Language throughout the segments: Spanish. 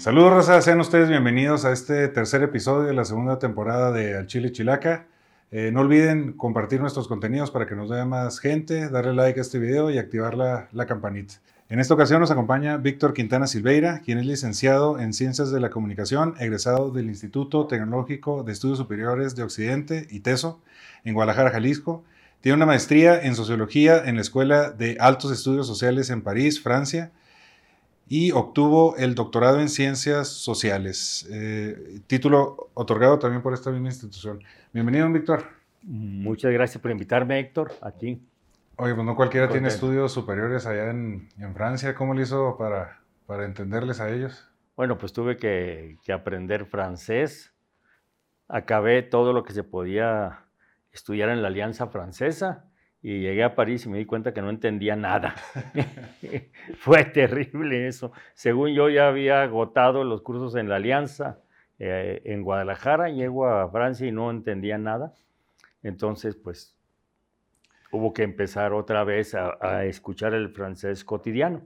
Saludos, Rosa. Sean ustedes bienvenidos a este tercer episodio de la segunda temporada de Al Chile Chilaca. Eh, no olviden compartir nuestros contenidos para que nos vea más gente, darle like a este video y activar la, la campanita. En esta ocasión nos acompaña Víctor Quintana Silveira, quien es licenciado en Ciencias de la Comunicación, egresado del Instituto Tecnológico de Estudios Superiores de Occidente, ITESO, en Guadalajara, Jalisco. Tiene una maestría en Sociología en la Escuela de Altos Estudios Sociales en París, Francia, y obtuvo el doctorado en Ciencias Sociales, eh, título otorgado también por esta misma institución. Bienvenido, Víctor. Muchas gracias por invitarme, Héctor, aquí. Oye, pues no cualquiera tiene estudios superiores allá en, en, Francia. ¿Cómo le hizo para, para entenderles a ellos? Bueno, pues tuve que, que aprender francés. Acabé todo lo que se podía estudiar en la Alianza Francesa y llegué a París y me di cuenta que no entendía nada. Fue terrible eso. Según yo ya había agotado los cursos en la Alianza eh, en Guadalajara, llego a Francia y no entendía nada. Entonces, pues, hubo que empezar otra vez a, escuchar el francés cotidiano.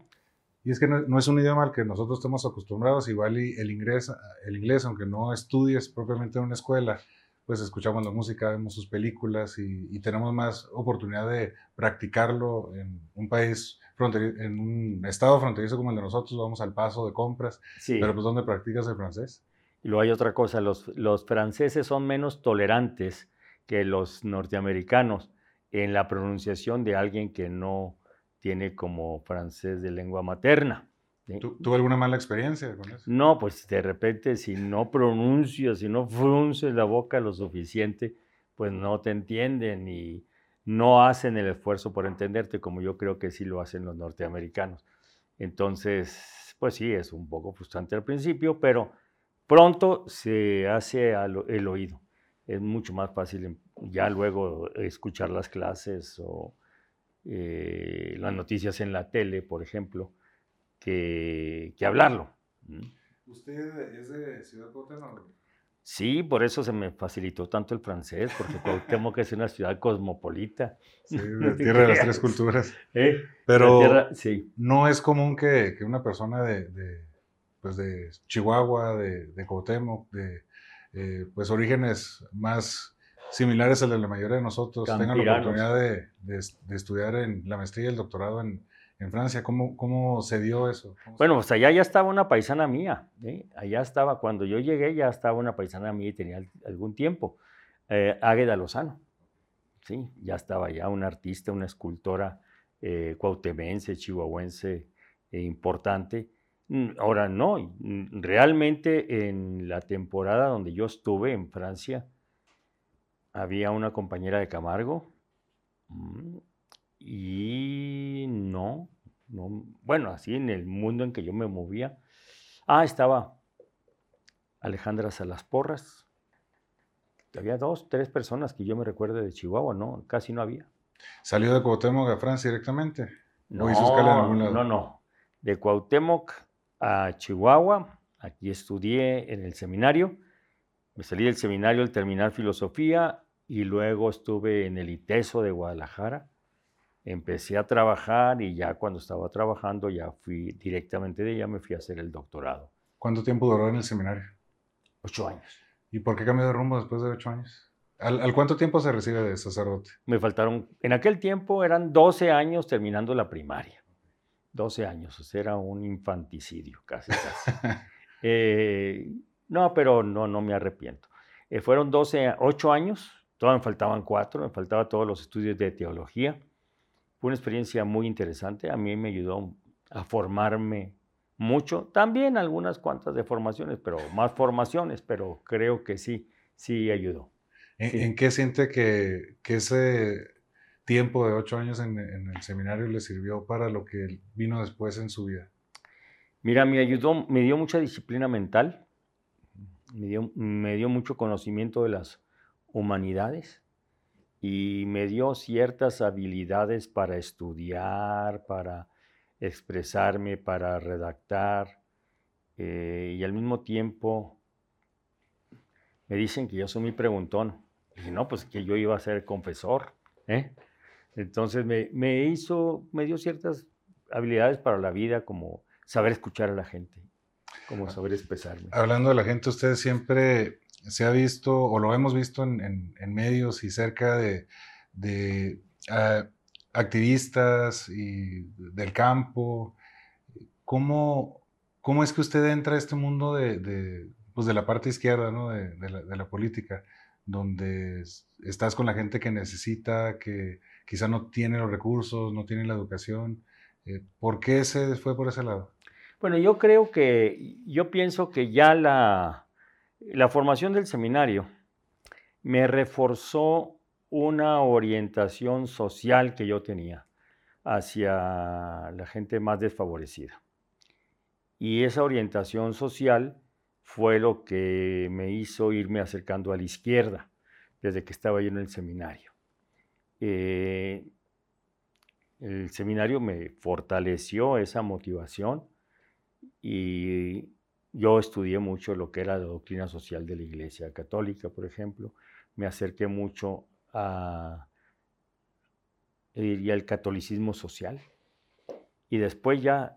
Y es que no, es un idioma al que nosotros estamos acostumbrados, igual el inglés, el inglés, aunque no estudies propiamente en una escuela, pues escuchamos la música, vemos sus películas y, tenemos más oportunidad de practicarlo en un país en un estado fronterizo como el de nosotros, vamos al paso de compras, sí. pero pues ¿dónde practicas el francés? Y luego hay otra cosa, los, los franceses son menos tolerantes que los norteamericanos en la pronunciación de alguien que no tiene como francés de lengua materna. ¿Tuvo alguna mala experiencia con eso? No, pues de repente si no pronuncias, si no frunces la boca lo suficiente, pues no te entienden y no hacen el esfuerzo por entenderte como yo creo que sí lo hacen los norteamericanos. Entonces, pues sí, es un poco frustrante al principio, pero pronto se hace el oído. Es mucho más fácil ya luego escuchar las clases o eh, las noticias en la tele, por ejemplo que, hablarlo. ¿Usted es de Ciudad Cuauhtémoc? Sí, por eso se me facilitó tanto el francés, porque Cuauhtémoc es una ciudad cosmopolita. Sí, de tierra de las tres culturas. ¿Eh? Pero sí. no es común que, una persona de, pues de Chihuahua, de, de Cuauhtémoc, de eh, pues orígenes más similares a de la mayoría de nosotros, tengan la oportunidad de, de, estudiar en la maestría y el doctorado en, en Francia. ¿Cómo, cómo se dio eso? Bueno, pues allá ya estaba una paisana mía. Allá estaba, cuando yo llegué ya estaba una paisana mía y tenía algún tiempo. Eh, Águeda Lozano. Sí, ya estaba ya una artista, una escultora eh, cuautemense, chihuahuense eh, importante. Mm, ahora no, mm, realmente en la temporada donde yo estuve en Francia, había una compañera de Camargo, mm, y no, no, bueno, así en el mundo en que yo me movía. Ah, estaba Alejandra Salas Porras. Había dos, tres personas que yo me recuerdo de Chihuahua, ¿no? Casi no había. ¿Salió de Cuauhtémoc a Francia directamente? No, no, no. De Cuauhtémoc a Chihuahua, aquí estudié en el seminario. Me salí del seminario al terminar filosofía y luego estuve en el ITESO de Guadalajara empecé a trabajar y ya cuando estaba trabajando ya fui directamente de ella, me fui a hacer el doctorado. ¿Cuánto tiempo duró en el seminario? Ocho años. ¿Y por qué cambió de rumbo después de ocho años? ¿Al, cuánto tiempo se recibe de sacerdote? Me faltaron, en aquel tiempo eran 12 años terminando la primaria. 12 años, o sea, era un infanticidio casi. casi. Eh, no, pero no, no me arrepiento. Eh, fueron 12, 8 años, todavía me faltaban 4, me faltaban todos los estudios de teología fue una experiencia muy interesante. A mí me ayudó a formarme mucho. También algunas cuantas de formaciones, pero más formaciones, pero creo que sí, sí ayudó. ¿En, qué siente que, ese tiempo de ocho años en, el seminario le sirvió para lo que vino después en su vida? Mira, me ayudó, me dio mucha disciplina mental, me dio, me dio mucho conocimiento de las humanidades y me dio ciertas habilidades para estudiar, para expresarme, para redactar eh, y al mismo tiempo me dicen que yo soy muy preguntón. Y no, pues que yo iba a ser confesor. ¿eh? Entonces me, me, hizo, me dio ciertas habilidades para la vida, como saber escuchar a la gente. como saber expresarme. Hablando de la gente, usted siempre se ha visto, o lo hemos visto en, medios y cerca de, ah, activistas y del campo. ¿Cómo, ¿Cómo es que usted entra a este mundo de, pues de la parte izquierda ¿no? de, la, política, donde estás con la gente que necesita, que quizá no tiene los recursos, no tiene la educación? Eh, ¿Por qué se fue por ese lado? Bueno, yo creo que, yo pienso que ya la, la formación del seminario me reforzó una orientación social que yo tenía hacia la gente más desfavorecida. Y esa orientación social fue lo que me hizo irme acercando a la izquierda desde que estaba yo en el seminario. Eh, el seminario me fortaleció esa motivación y yo estudié mucho lo que era la doctrina social de la Iglesia Católica, por ejemplo. Me acerqué mucho a, al catolicismo social. Y después ya,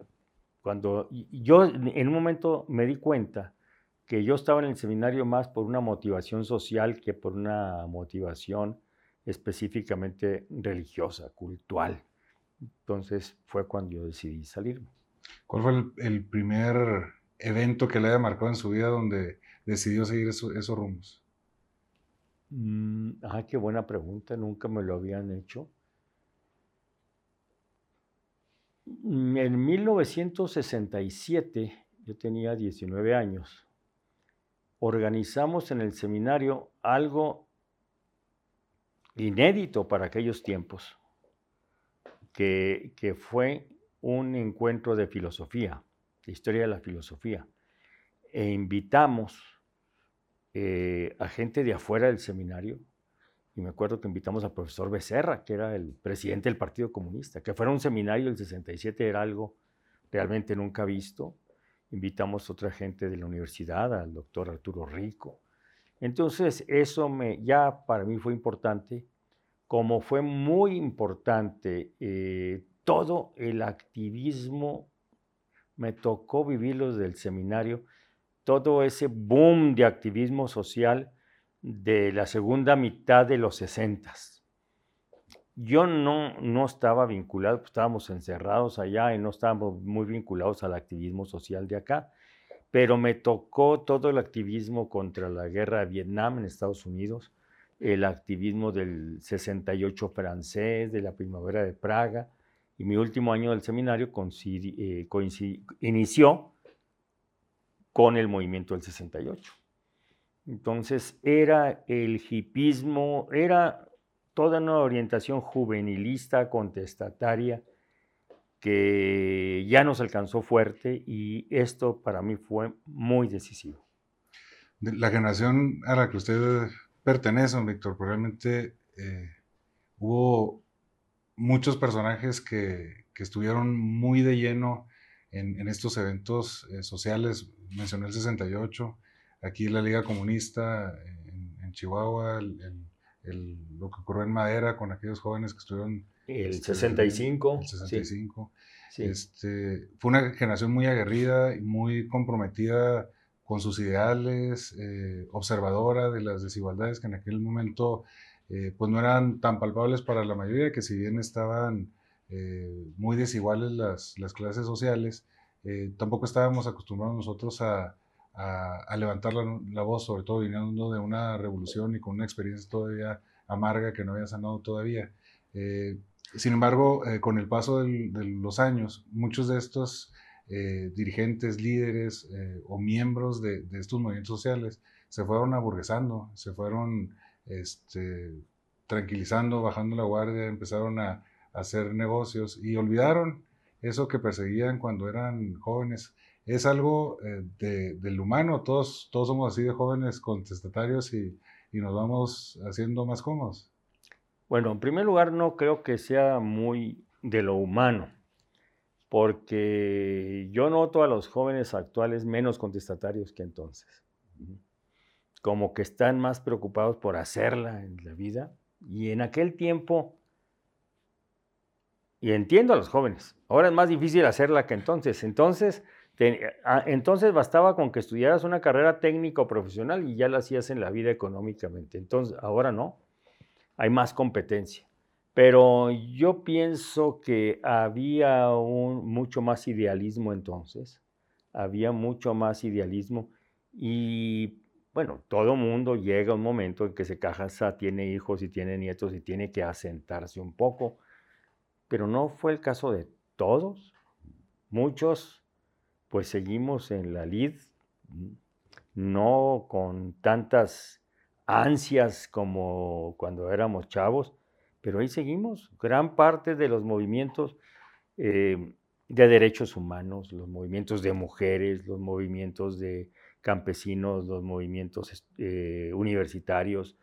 cuando yo en un momento me di cuenta que yo estaba en el seminario más por una motivación social que por una motivación específicamente religiosa, cultural. Entonces fue cuando yo decidí salirme. ¿Cuál fue el primer evento que le haya marcado en su vida donde decidió seguir esos rumos? Mm, ah, qué buena pregunta, nunca me lo habían hecho. Mm, en 1967, yo tenía 19 años, organizamos en el seminario algo inédito para aquellos tiempos, que, que fue un encuentro de filosofía historia de la filosofía, e invitamos eh, a gente de afuera del seminario, y me acuerdo que invitamos al profesor Becerra, que era el presidente del Partido Comunista, que fuera un seminario del 67 era algo realmente nunca visto. Invitamos a otra gente de la universidad, al doctor Arturo Rico. Entonces, eso me, ya para mí fue importante, como fue muy importante eh, todo el activismo me tocó vivirlo desde el seminario, todo ese boom de activismo social de la segunda mitad de los sesentas. Yo no, no estaba vinculado, pues, estábamos encerrados allá y no estábamos muy vinculados al activismo social de acá, pero me tocó todo el activismo contra la guerra de Vietnam en Estados Unidos, el activismo del 68 francés, de la primavera de Praga, y mi último año del seminario eh, inició con el movimiento del 68. Entonces era el hipismo, era toda una orientación juvenilista, contestataria, que ya nos alcanzó fuerte y esto para mí fue muy decisivo. La generación a la que usted pertenece, Víctor, probablemente eh, hubo muchos personajes que, estuvieron muy de lleno en, estos eventos eh, sociales. Mencioné el 68, aquí la Liga Comunista en, Chihuahua, lo que ocurrió en Madera con aquellos jóvenes que estuvieron... El 65. Este, el 65. Este, fue una generación muy aguerrida y muy comprometida con sus ideales, eh, observadora de las desigualdades que en aquel momento eh, pues no eran tan palpables para la mayoría, que si bien estaban eh, muy desiguales las, las clases sociales, eh, tampoco estábamos acostumbrados nosotros a, a, levantar la, la, voz, sobre todo viniendo de una revolución y con una experiencia todavía amarga que no había sanado todavía. sin embargo, con el paso de los años, muchos de estos dirigentes, líderes o miembros de, de, estos movimientos sociales se fueron aburguesando, se fueron este, tranquilizando, bajando la guardia, empezaron a, hacer negocios y olvidaron eso que perseguían cuando eran jóvenes. Es algo eh, del humano, todos, todos somos así de jóvenes contestatarios y, y nos vamos haciendo más cómodos. Bueno, en primer lugar, no creo que sea muy de lo humano, porque yo noto a los jóvenes actuales menos contestatarios que entonces como que están más preocupados por hacerla en la vida. Y en aquel tiempo, y entiendo a los jóvenes, ahora es más difícil hacerla que entonces. Entonces Ah, entonces bastaba con que estudiaras una carrera técnica o profesional y ya la hacías en la vida económicamente. Entonces, ahora no, hay más competencia. Pero yo pienso que había mucho más idealismo entonces, había mucho más idealismo y bueno, todo mundo llega a un momento en que se casa, tiene hijos y tiene nietos y tiene que asentarse un poco, pero no fue el caso de todos. Muchos pues seguimos en la lid, no con tantas ansias como cuando éramos chavos, pero ahí seguimos. Gran parte de los movimientos eh, de derechos humanos, los movimientos de mujeres, los movimientos de campesinos, los movimientos eh, universitarios,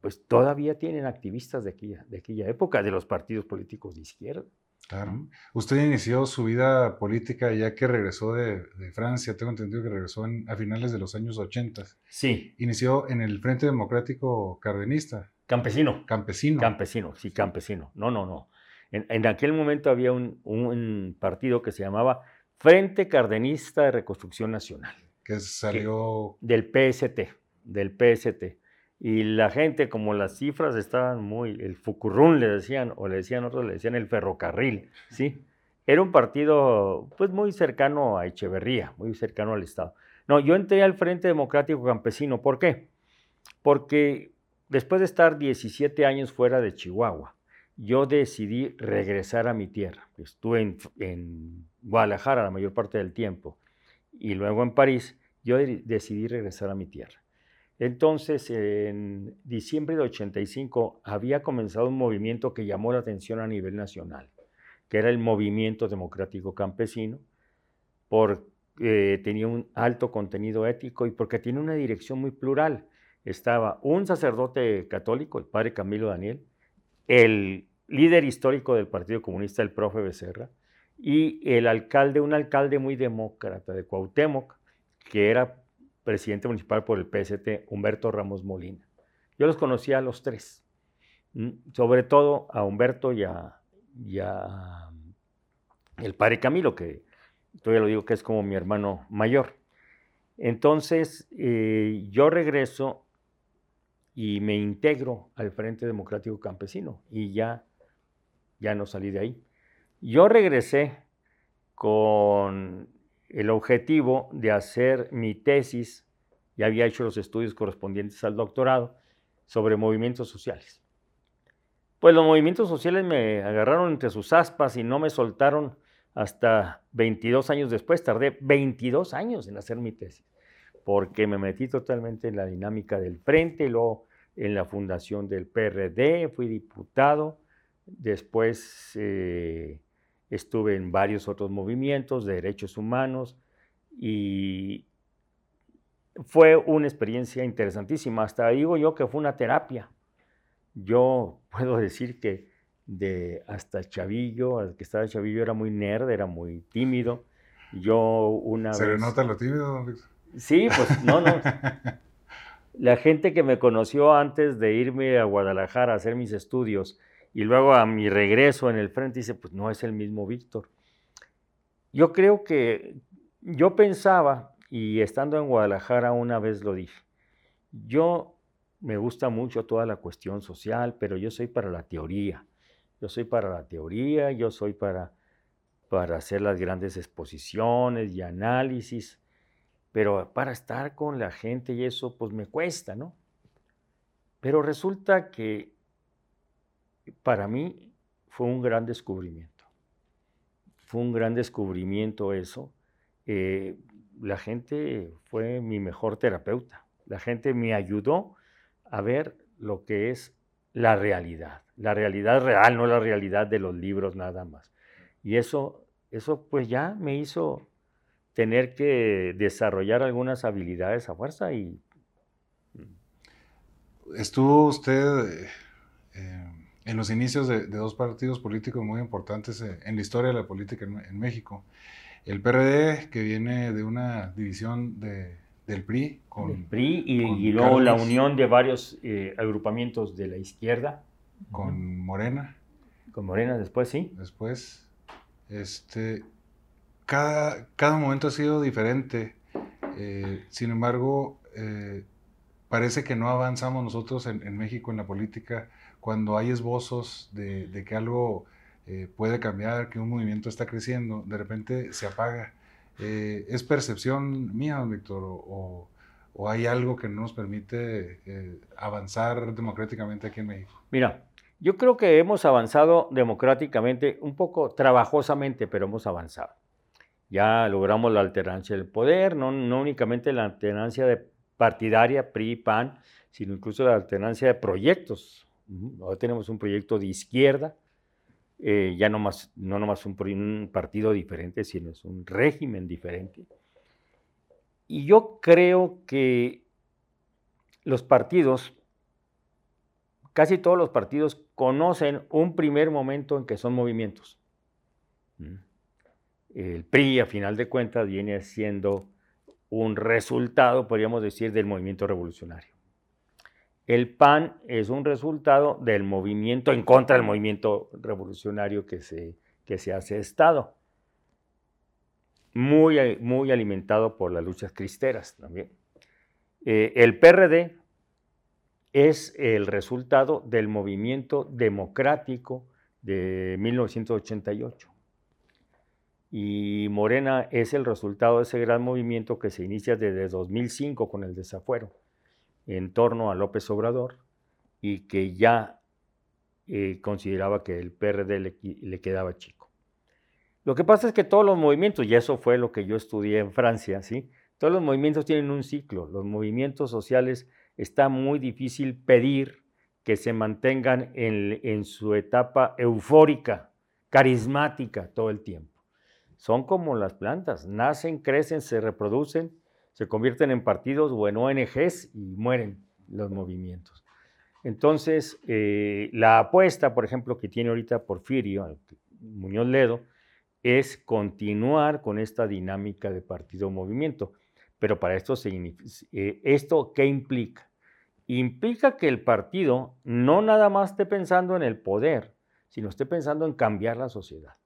pues todavía tienen activistas de aquella, de aquella época, de los partidos políticos de izquierda. Claro. Usted inició su vida política ya que regresó de, Francia, tengo entendido que regresó a finales de los años 80. Sí. Inició en el Frente Democrático Cardenista. Campesino. Campesino. Campesino, sí, campesino. No, no, no. En, aquel momento había un, partido que se llamaba Frente Cardenista de Reconstrucción Nacional. Que salió... del PST, del PST. Y la gente, como las cifras estaban muy, el Fucurrún le decían, o le decían otros, le decían el ferrocarril, ¿sí? Era un partido, pues, muy cercano a Echeverría, muy cercano al Estado. No, yo entré al Frente Democrático Campesino, ¿por qué? Porque después de estar 17 años fuera de Chihuahua, yo decidí regresar a mi tierra. Estuve en, en Guadalajara la mayor parte del tiempo y luego en París, yo decidí regresar a mi tierra. Entonces, en diciembre de 85 había comenzado un movimiento que llamó la atención a nivel nacional, que era el Movimiento Democrático Campesino, porque eh, tenía un alto contenido ético y porque tiene una dirección muy plural. Estaba un sacerdote católico, el padre Camilo Daniel, el líder histórico del Partido Comunista, el profe Becerra, y el alcalde, un alcalde muy demócrata de Cuauhtémoc, que era presidente municipal por el PST, Humberto Ramos Molina. Yo los conocía a los tres, sobre todo a Humberto y a, el padre Camilo, que todavía lo digo que es como mi hermano mayor. Entonces, eh, yo regreso y me integro al Frente Democrático Campesino y ya, ya no salí de ahí. Yo regresé con el objetivo de hacer mi tesis, ya había hecho los estudios correspondientes al doctorado, sobre movimientos sociales. Pues los movimientos sociales me agarraron entre sus aspas y no me soltaron hasta 22 años después. Tardé 22 años en hacer mi tesis, porque me metí totalmente en la dinámica del frente, luego en la fundación del PRD, fui diputado, después eh, estuve en varios otros movimientos de derechos humanos y fue una experiencia interesantísima. Hasta digo yo que fue una terapia. Yo puedo decir que de hasta Chavillo, al que estaba Chavillo era muy nerd, era muy tímido. Yo una ¿Se le nota lo tímido, don Luis? Sí, pues no, no. La gente que me conoció antes de irme a Guadalajara a hacer mis estudios y luego a mi regreso en el frente dice, pues no es el mismo Víctor. Yo creo que yo pensaba, y estando en Guadalajara una vez lo dije, yo me gusta mucho toda la cuestión social, pero yo soy para la teoría. Yo soy para la teoría, yo soy para, para hacer las grandes exposiciones y análisis, pero para estar con la gente y eso, pues me cuesta, ¿no? Pero resulta que para mí fue un gran descubrimiento. Fue un gran descubrimiento eso. Eh, la gente fue mi mejor terapeuta. La gente me ayudó a ver lo que es la realidad. La realidad real, no la realidad de los libros nada más. Y eso, eso pues ya me hizo tener que desarrollar algunas habilidades a fuerza y... Estuvo usted... Eh, en los inicios de, dos partidos políticos muy importantes eh, en la historia de la política en, México. El PRD, que viene de una división de, del PRI. Con, el PRI y, luego la unión de varios eh, agrupamientos de la izquierda. Con Morena. Con Morena después, sí. Después, este, cada, cada momento ha sido diferente. Eh, sin embargo, eh, parece que no avanzamos nosotros en, México en la política cuando hay esbozos de, que algo eh, puede cambiar, que un movimiento está creciendo, de repente se apaga. ¿Es percepción mía, Víctor, o, o, hay algo que no nos permite avanzar democráticamente aquí en México? Mira, yo creo que hemos avanzado democráticamente, un poco trabajosamente, pero hemos avanzado ya logramos la alternancia del poder, no, no únicamente la alternancia de partidaria, PRI, PAN, sino incluso la alternancia de proyectos. Ahora tenemos un proyecto de izquierda, eh, ya no, más, no nomás un, un partido diferente, sino es un régimen diferente. Y yo creo que los partidos, casi todos los partidos conocen un primer momento en que son movimientos el PRI, a final de cuentas, viene siendo un resultado, podríamos decir, del movimiento revolucionario. El PAN es un resultado del movimiento en contra del movimiento revolucionario que se, que se hace Estado. Muy, muy alimentado por las luchas cristeras también. Eh, el PRD es el resultado del movimiento democrático de 1988 y Morena es el resultado de ese gran movimiento que se inicia desde 2005 con el desafuero en torno a López Obrador y que ya eh, consideraba que el PRD le, quedaba chico. Lo que pasa es que todos los movimientos, y eso fue lo que yo estudié en Francia, ¿sí? todos los movimientos tienen un ciclo. Los movimientos sociales está muy difícil pedir que se mantengan en su etapa eufórica, carismática todo el tiempo son como las plantas, nacen, crecen, se reproducen, se convierten en partidos o en ONGs y mueren los movimientos. Entonces, eh, la apuesta, por ejemplo, que tiene ahorita Porfirio, Muñoz Ledo, es continuar con esta dinámica de partido-movimiento. Pero para esto, eh, ¿esto qué implica? Implica que el partido no nada más esté pensando en el poder, sino esté pensando en cambiar la sociedad.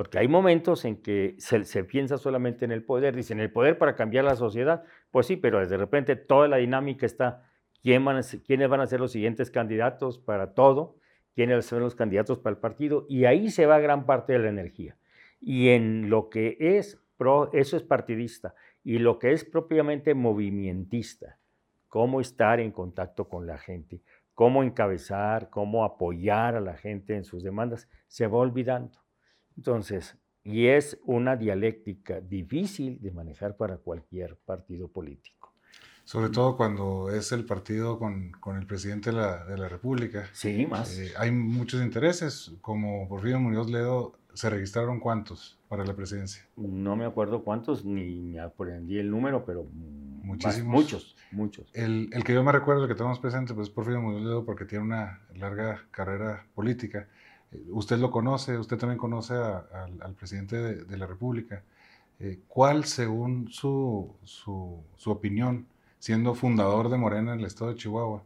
Porque hay momentos en que se, piensa solamente en el poder, dicen el poder para cambiar la sociedad, pues sí, pero de repente toda la dinámica está, ¿quién van quiénes van a ser los siguientes candidatos para todo, quiénes son los candidatos para el partido, y ahí se va gran parte de la energía. Y en lo que es, eso es partidista, y lo que es propiamente movimentista, cómo estar en contacto con la gente, cómo encabezar, cómo apoyar a la gente en sus demandas, se va olvidando. Entonces, y es una dialéctica difícil de manejar para cualquier partido político. Sobre todo cuando es el partido con, el presidente de la, República. Sí, más. Eh, hay muchos intereses, como Porfirio Muñoz Ledo, ¿se registraron cuántos para la presidencia? No me acuerdo cuántos, ni me aprendí el número, pero Muchísimos. muchos, muchos. El, el, que yo me recuerdo, el que tenemos presente, pues es Porfirio Muñoz Ledo, porque tiene una larga carrera política Usted lo conoce, usted también conoce al presidente de, la República. Eh, ¿Cuál, según su, su, opinión, siendo fundador de Morena en el estado de Chihuahua,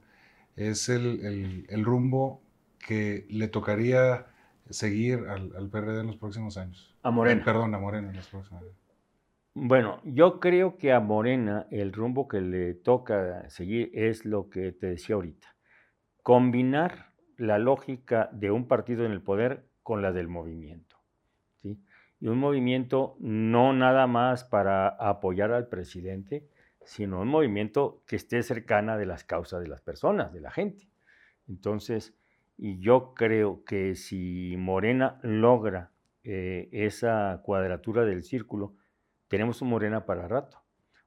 es el, el, rumbo que le tocaría seguir al, al, PRD en los próximos años? A Morena. perdón, a Morena en los próximos años. Bueno, yo creo que a Morena el rumbo que le toca seguir es lo que te decía ahorita. Combinar la lógica de un partido en el poder con la del movimiento. Y un movimiento no nada más para apoyar al presidente, sino un movimiento que esté cercana de las causas de las personas, de la gente. Entonces, y yo creo que si Morena logra eh, esa cuadratura del círculo, tenemos un Morena para rato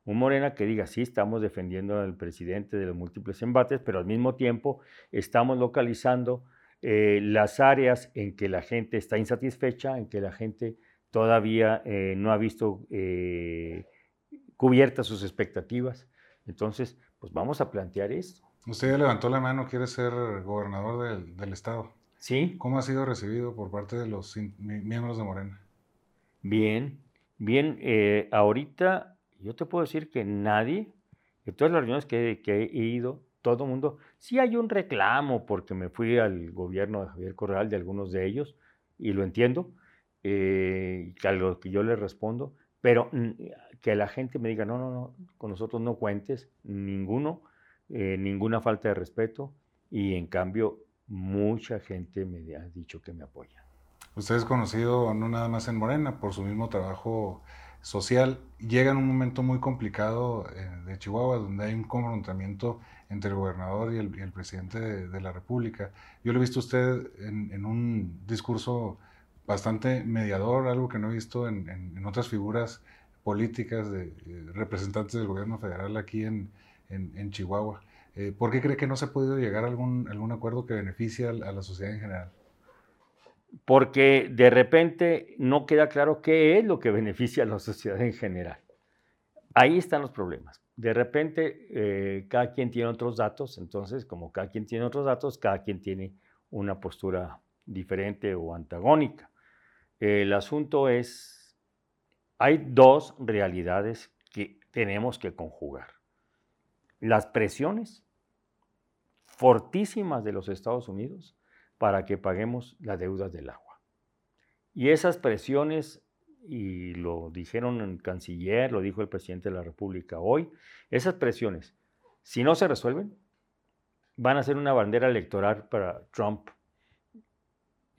un Morena que diga, sí, estamos defendiendo al presidente de los múltiples embates, pero al mismo tiempo estamos localizando eh, las áreas en que la gente está insatisfecha, en que la gente todavía eh, no ha visto eh, cubiertas sus expectativas. Entonces, pues vamos a plantear esto. Usted ya levantó la mano, quiere ser gobernador del, estado. Sí. ¿Cómo ha sido recibido por parte de los miembros de Morena? Bien, bien. ahorita yo te puedo decir que nadie, en todas las reuniones que, he ido, todo el mundo, sí hay un reclamo porque me fui al gobierno de Javier Corral de algunos de ellos, y lo entiendo, eh, que algo que yo le respondo, pero mm, que la gente me diga, no, no, no, con nosotros no cuentes, ninguno, eh, ninguna falta de respeto, y en cambio mucha gente me ha dicho que me apoya. Usted es conocido no nada más en Morena por su mismo trabajo social. Llega en un momento muy complicado eh, de Chihuahua, donde hay un confrontamiento entre el gobernador y el, presidente de, la República. Yo lo he visto usted en, un discurso bastante mediador, algo que no he visto en, otras figuras políticas de representantes del gobierno federal aquí en, Chihuahua. Eh, ¿Por qué cree que no se ha podido llegar a algún acuerdo que beneficie a, la sociedad en general? Porque de repente no queda claro qué es lo que beneficia a la sociedad en general. Ahí están los problemas. De repente, eh, cada quien tiene otros datos, entonces, como cada quien tiene otros datos, cada quien tiene una postura diferente o antagónica. El asunto es, hay dos realidades que tenemos que conjugar. Las presiones fortísimas de los Estados Unidos para que paguemos la deuda del agua. Y esas presiones, y lo dijeron el canciller, lo dijo el presidente de la República hoy, esas presiones, si no se resuelven, van a ser una bandera electoral para Trump,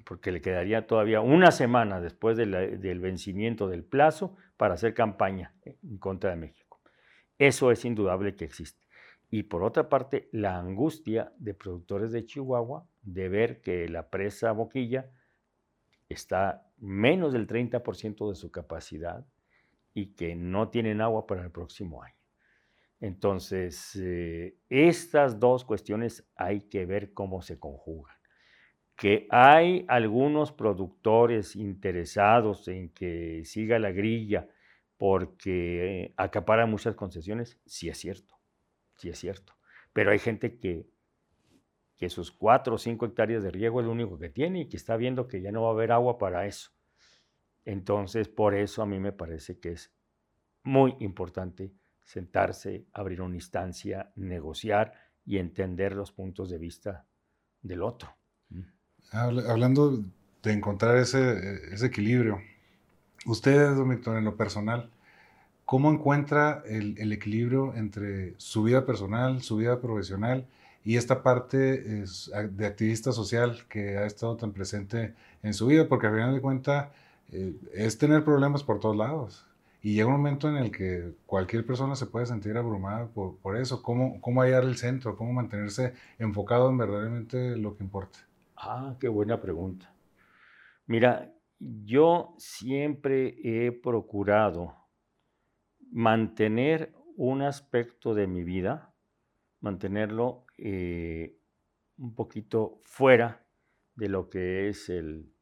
porque le quedaría todavía una semana después del vencimiento del plazo para hacer campaña en contra de México. Eso es indudable que existe. Y por otra parte, la angustia de productores de Chihuahua de ver que la presa Boquilla está menos del 30% de su capacidad y que no tienen agua para el próximo año. Entonces, eh, estas dos cuestiones hay que ver cómo se conjugan. Que hay algunos productores interesados en que siga la grilla porque acapara muchas concesiones, sí es cierto sí es cierto. Pero hay gente que, que sus cuatro o cinco hectáreas de riego es lo único que tiene y que está viendo que ya no va a haber agua para eso. Entonces, por eso a mí me parece que es muy importante sentarse, abrir una instancia, negociar y entender los puntos de vista del otro. Mm. Hablando de encontrar ese, ese equilibrio, ustedes, don Víctor, en lo personal, ¿Cómo encuentra el, equilibrio entre su vida personal, su vida profesional y esta parte de activista social que ha estado tan presente en su vida? Porque al final de cuentas eh, es tener problemas por todos lados. Y llega un momento en el que cualquier persona se puede sentir abrumada por, por eso. ¿Cómo, ¿Cómo hallar el centro? ¿Cómo mantenerse enfocado en verdaderamente lo que importa? Ah, qué buena pregunta. Mira, yo siempre he procurado mantener un aspecto de mi vida, mantenerlo eh, un poquito fuera de lo que es el,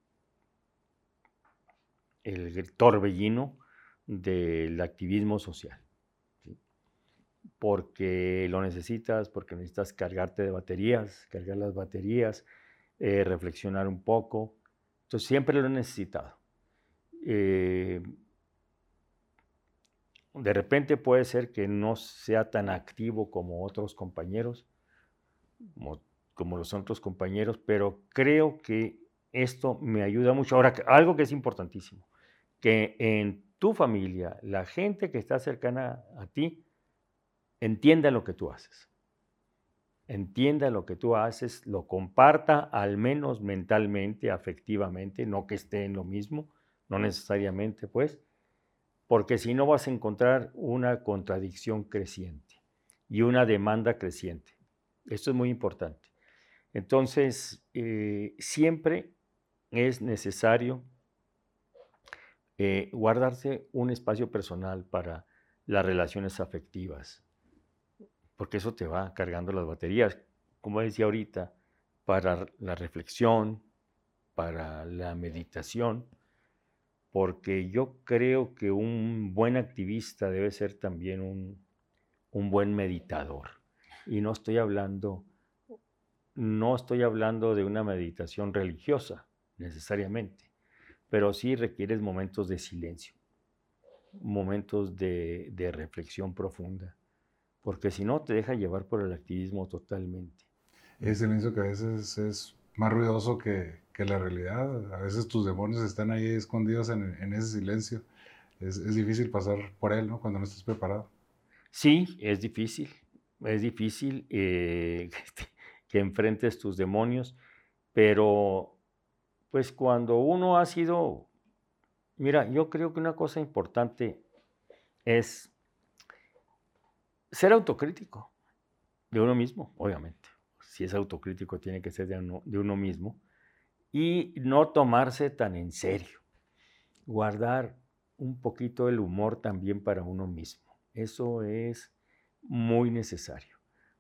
el torbellino del activismo social. Porque lo necesitas, porque necesitas cargarte de baterías, cargar las baterías, eh, reflexionar un poco. Entonces siempre lo he necesitado. Eh, de repente puede ser que no sea tan activo como otros compañeros, como, los otros compañeros, pero creo que esto me ayuda mucho. Ahora, algo que es importantísimo, que en tu familia, la gente que está cercana a ti, entienda lo que tú haces. Entienda lo que tú haces, lo comparta al menos mentalmente, afectivamente, no que esté en lo mismo, no necesariamente, pues, porque si no vas a encontrar una contradicción creciente y una demanda creciente. Esto es muy importante. Entonces, eh, siempre es necesario eh, guardarse un espacio personal para las relaciones afectivas, porque eso te va cargando las baterías, como decía ahorita, para la reflexión, para la meditación, porque yo creo que un buen activista debe ser también un, buen meditador. Y no estoy hablando, no estoy hablando de una meditación religiosa necesariamente, pero sí requieres momentos de silencio, momentos de, de reflexión profunda, porque si no te deja llevar por el activismo totalmente. Ese silencio que a veces es más ruidoso que, que, la realidad. A veces tus demonios están ahí escondidos en, en ese silencio. Es, es, difícil pasar por él, ¿no? Cuando no estás preparado. Sí, es difícil. Es difícil eh, que enfrentes tus demonios, pero pues cuando uno ha sido, mira, yo creo que una cosa importante es ser autocrítico de uno mismo, obviamente. Si es autocrítico, tiene que ser de uno mismo. Y no tomarse tan en serio. Guardar un poquito el humor también para uno mismo. Eso es muy necesario.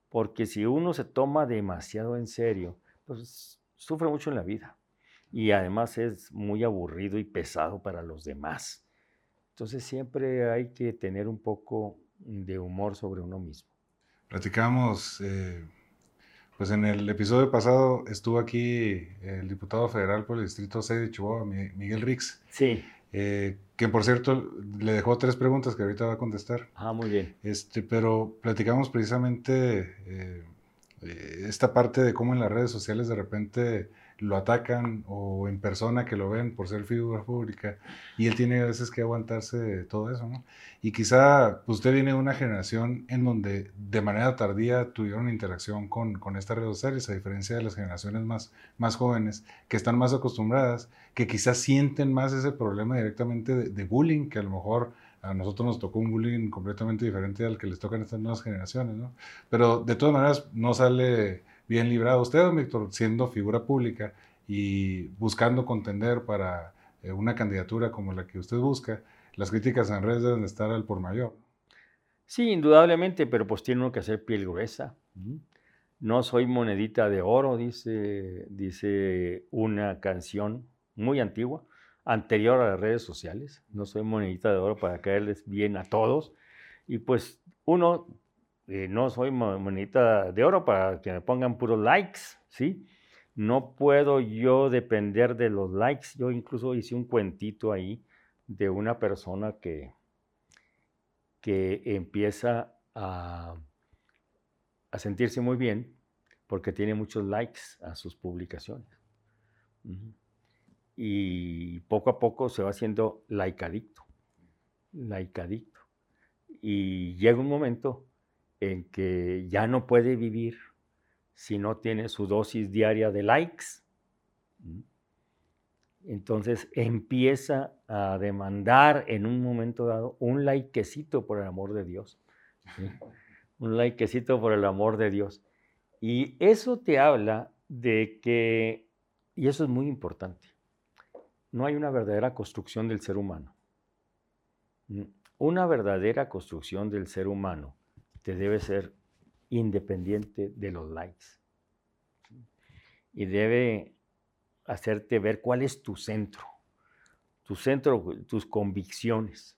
Porque si uno se toma demasiado en serio, pues sufre mucho en la vida. Y además es muy aburrido y pesado para los demás. Entonces siempre hay que tener un poco de humor sobre uno mismo. Platicamos, eh, pues en el episodio pasado estuvo aquí el diputado federal por el Distrito 6 de Chihuahua, Miguel Rix. Sí. Eh, que por cierto le dejó tres preguntas que ahorita va a contestar. Ah, muy bien. Este, pero platicamos precisamente eh, esta parte de cómo en las redes sociales de repente lo atacan o en persona que lo ven por ser figura pública y él tiene a veces que aguantarse de todo eso, ¿no? Y quizá pues, usted viene de una generación en donde de manera tardía tuvieron interacción con, con estas redes sociales, a diferencia de las generaciones más, más jóvenes que están más acostumbradas, que quizás sienten más ese problema directamente de, de bullying, que a lo mejor a nosotros nos tocó un bullying completamente diferente al que les tocan estas nuevas generaciones, ¿no? Pero de todas maneras no sale bien librado usted, Víctor, siendo figura pública y buscando contender para eh, una candidatura como la que usted busca, las críticas en redes deben estar al por mayor. Sí, indudablemente, pero pues tiene uno que hacer piel gruesa. No soy monedita de oro, dice, dice una canción muy antigua, anterior a las redes sociales. No soy monedita de oro para caerles bien a todos. Y pues uno no soy monita de oro para que me pongan puros likes, ¿sí? No puedo yo depender de los likes. Yo incluso hice un cuentito ahí de una persona que, que empieza a, a sentirse muy bien porque tiene muchos likes a sus publicaciones. Y poco a poco se va haciendo laicadicto, laicadicto. Y llega un momento en que ya no puede vivir si no tiene su dosis diaria de likes. Entonces empieza a demandar en un momento dado un likecito por el amor de Dios. Un likecito por el amor de Dios. Y eso te habla de que, y eso es muy importante, no hay una verdadera construcción del ser humano. Una verdadera construcción del ser humano te debe ser independiente de los likes. Y debe hacerte ver cuál es tu centro, tu centro, tus convicciones.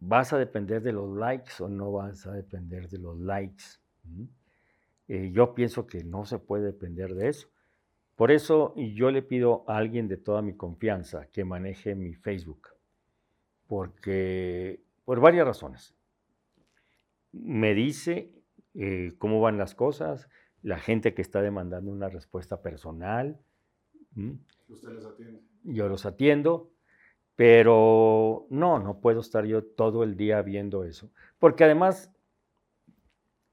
¿Vas a depender de los likes o no vas a depender de los likes? Eh, yo pienso que no se puede depender de eso. Por eso yo le pido a alguien de toda mi confianza que maneje mi Facebook, porque por varias razones me dice eh, cómo van las cosas, la gente que está demandando una respuesta personal. ¿Usted los atiende? Yo los atiendo, pero no, no puedo estar yo todo el día viendo eso, porque además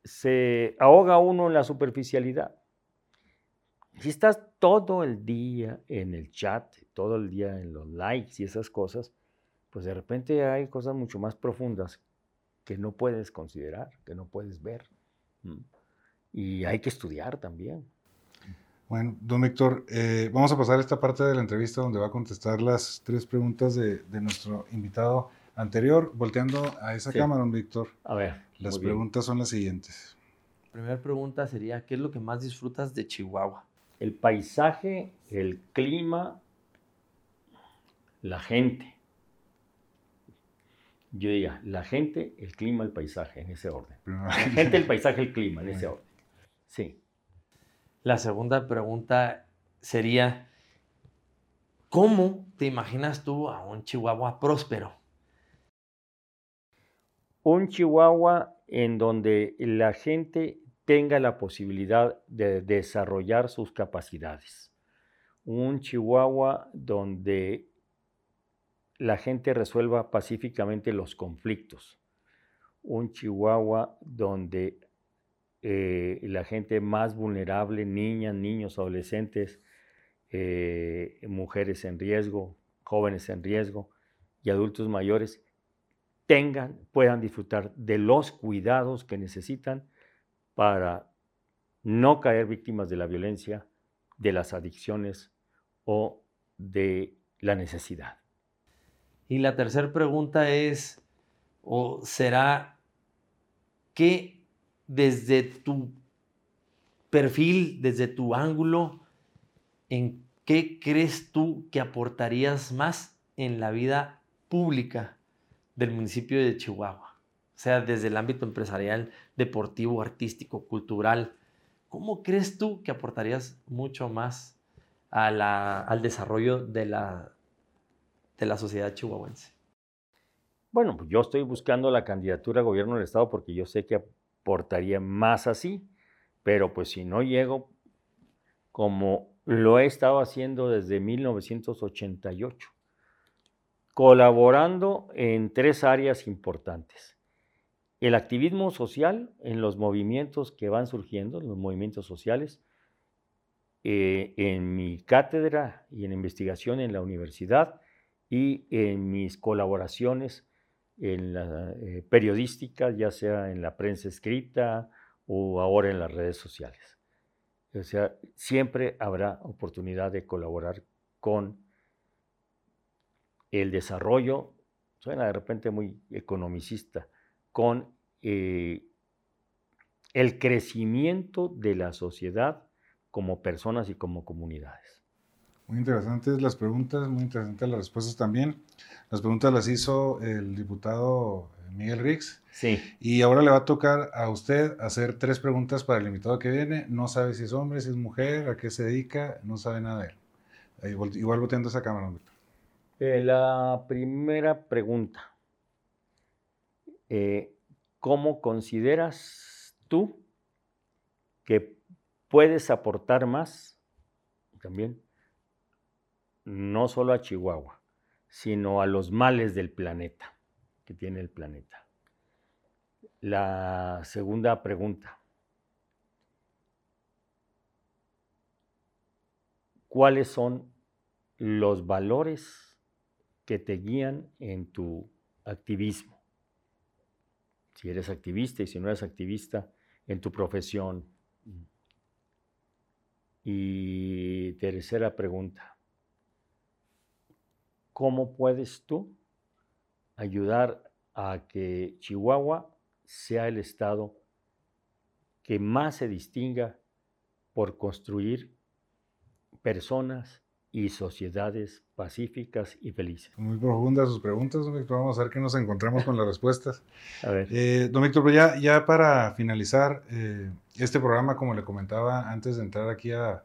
se ahoga uno en la superficialidad. Si estás todo el día en el chat, todo el día en los likes y esas cosas, pues de repente hay cosas mucho más profundas que no puedes considerar, que no puedes ver. Y hay que estudiar también. Bueno, don Víctor, eh, vamos a pasar a esta parte de la entrevista donde va a contestar las tres preguntas de, nuestro invitado anterior. Volteando a esa cámara, don Víctor. A ver. Las preguntas son las siguientes. La primera pregunta sería, ¿qué es lo que más disfrutas de Chihuahua? El paisaje, el clima, la gente. Yo diría, la gente, el clima, el paisaje, en ese orden. La gente, el paisaje, el clima, en ese orden. Sí. La segunda pregunta sería, ¿cómo te imaginas tú a un Chihuahua próspero? Un Chihuahua en donde la gente tenga la posibilidad de desarrollar sus capacidades. Un Chihuahua donde la gente resuelva pacíficamente los conflictos. Un Chihuahua donde eh, la gente más vulnerable, niñas, niños, adolescentes, eh, mujeres en riesgo, jóvenes en riesgo y adultos mayores, tengan, puedan disfrutar de los cuidados que necesitan para no caer víctimas de la violencia, de las adicciones o de la necesidad. Y la tercera pregunta es, o será, ¿qué desde tu perfil, desde tu ángulo, en qué crees tú que aportarías más en la vida pública del municipio de Chihuahua? sea desde el ámbito empresarial, deportivo, artístico, cultural. ¿Cómo crees tú que aportarías mucho más al desarrollo de la, de la sociedad chihuahuense? Bueno, pues yo estoy buscando la candidatura a gobierno del Estado porque yo sé que aportaría más así, pero pues si no llego, como lo he estado haciendo desde 1988, colaborando en tres áreas importantes el activismo social en los movimientos que van surgiendo, los movimientos sociales, eh, en mi cátedra y en investigación en la universidad y en mis colaboraciones en la eh, ya sea en la prensa escrita o ahora en las redes sociales. O sea, siempre habrá oportunidad de colaborar con el desarrollo, suena de repente muy economicista, con eh, el crecimiento de la sociedad como personas y como comunidades. Muy interesantes las preguntas, muy interesantes las respuestas también. Las preguntas las hizo el diputado Miguel Rix. Sí. Y ahora le va a tocar a usted hacer tres preguntas para el invitado que viene. No sabe si es hombre, si es mujer, a qué se dedica, no sabe nada de él. Igual, igual volteando esa cámara. Eh, la primera pregunta. Eh, ¿cómo consideras tú que puedes aportar más también, no solo a Chihuahua, sino a los males del planeta, que tiene el planeta? La segunda pregunta. ¿Cuáles son los valores que te guían en tu activismo? si eres activista y si no eres activista en tu profesión. Y tercera pregunta, ¿cómo puedes tú ayudar a que Chihuahua sea el estado que más se distinga por construir personas y sociedades pacíficas y felices. Muy profundas sus preguntas, don Víctor. Vamos a ver qué nos encontramos con las respuestas. A ver. Eh, don Víctor, ya, ya para finalizar, eh, este programa, como le comentaba antes de entrar aquí a,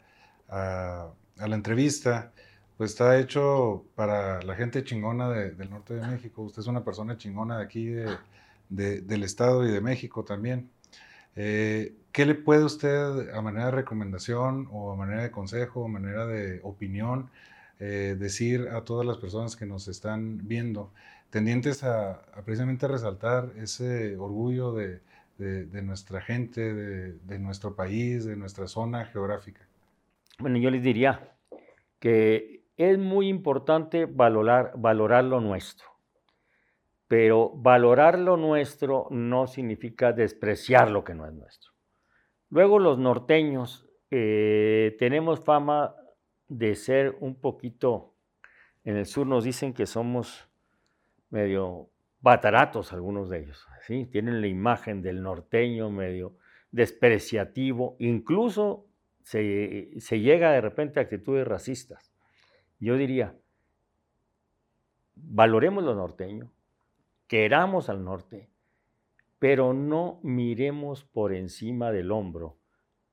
a, la entrevista, pues está hecho para la gente chingona del norte de México. Usted es una persona chingona de aquí, de, del estado y de México también. Eh, ¿Qué le puede usted, a manera de recomendación o a manera de consejo o a manera de opinión, eh, decir a todas las personas que nos están viendo, tendientes a, precisamente resaltar ese orgullo de, nuestra gente, de, nuestro país, de nuestra zona geográfica? Bueno, yo les diría que es muy importante valorar, valorar lo nuestro, pero valorar lo nuestro no significa despreciar lo que no es nuestro. Luego los norteños eh, tenemos fama de ser un poquito, en el sur nos dicen que somos medio bataratos algunos de ellos, ¿sí? tienen la imagen del norteño medio despreciativo, incluso se, se llega de repente a actitudes racistas. Yo diría, valoremos lo norteño, queramos al norte, pero no miremos por encima del hombro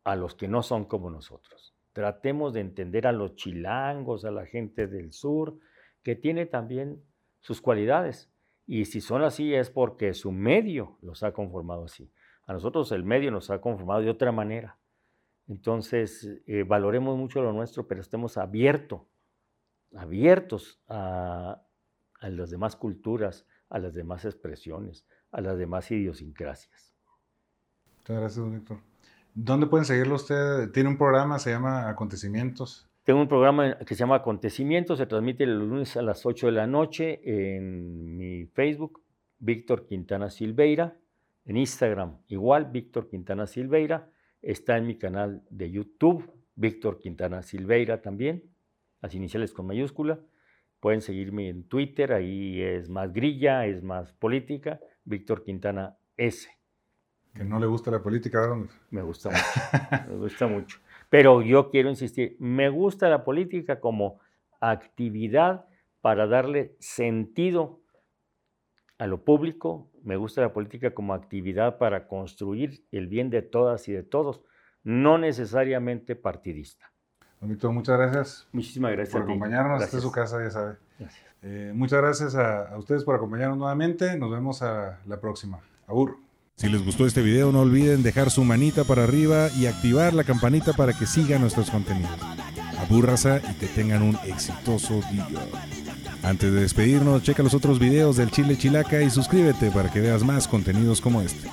a los que no son como nosotros. Tratemos de entender a los chilangos, a la gente del sur, que tiene también sus cualidades. Y si son así es porque su medio los ha conformado así. A nosotros el medio nos ha conformado de otra manera. Entonces, eh, valoremos mucho lo nuestro, pero estemos abiertos, abiertos a, a las demás culturas, a las demás expresiones, a las demás idiosincrasias. Muchas gracias, don Víctor. ¿Dónde pueden seguirlo usted? Tiene un programa, se llama Acontecimientos. Tengo un programa que se llama Acontecimientos, se transmite los lunes a las 8 de la noche en mi Facebook, Víctor Quintana Silveira, en Instagram igual, Víctor Quintana Silveira, está en mi canal de YouTube, Víctor Quintana Silveira también, las iniciales con mayúscula. Pueden seguirme en Twitter, ahí es más grilla, es más política, Víctor Quintana S. Que no le gusta la política, ¿verdad? Me gusta mucho, me gusta mucho. Pero yo quiero insistir, me gusta la política como actividad para darle sentido a lo público, me gusta la política como actividad para construir el bien de todas y de todos, no necesariamente partidista. Víctor, muchas gracias. Muchísimas gracias por acompañarnos. Esta es su casa, ya sabe. Eh, muchas gracias a, a ustedes por acompañarnos nuevamente. Nos vemos a la próxima. Abur. Si les gustó este video, no olviden dejar su manita para arriba y activar la campanita para que sigan nuestros contenidos. Abúrrasa y que tengan un exitoso día. Antes de despedirnos, checa los otros videos del Chile Chilaca y suscríbete para que veas más contenidos como este.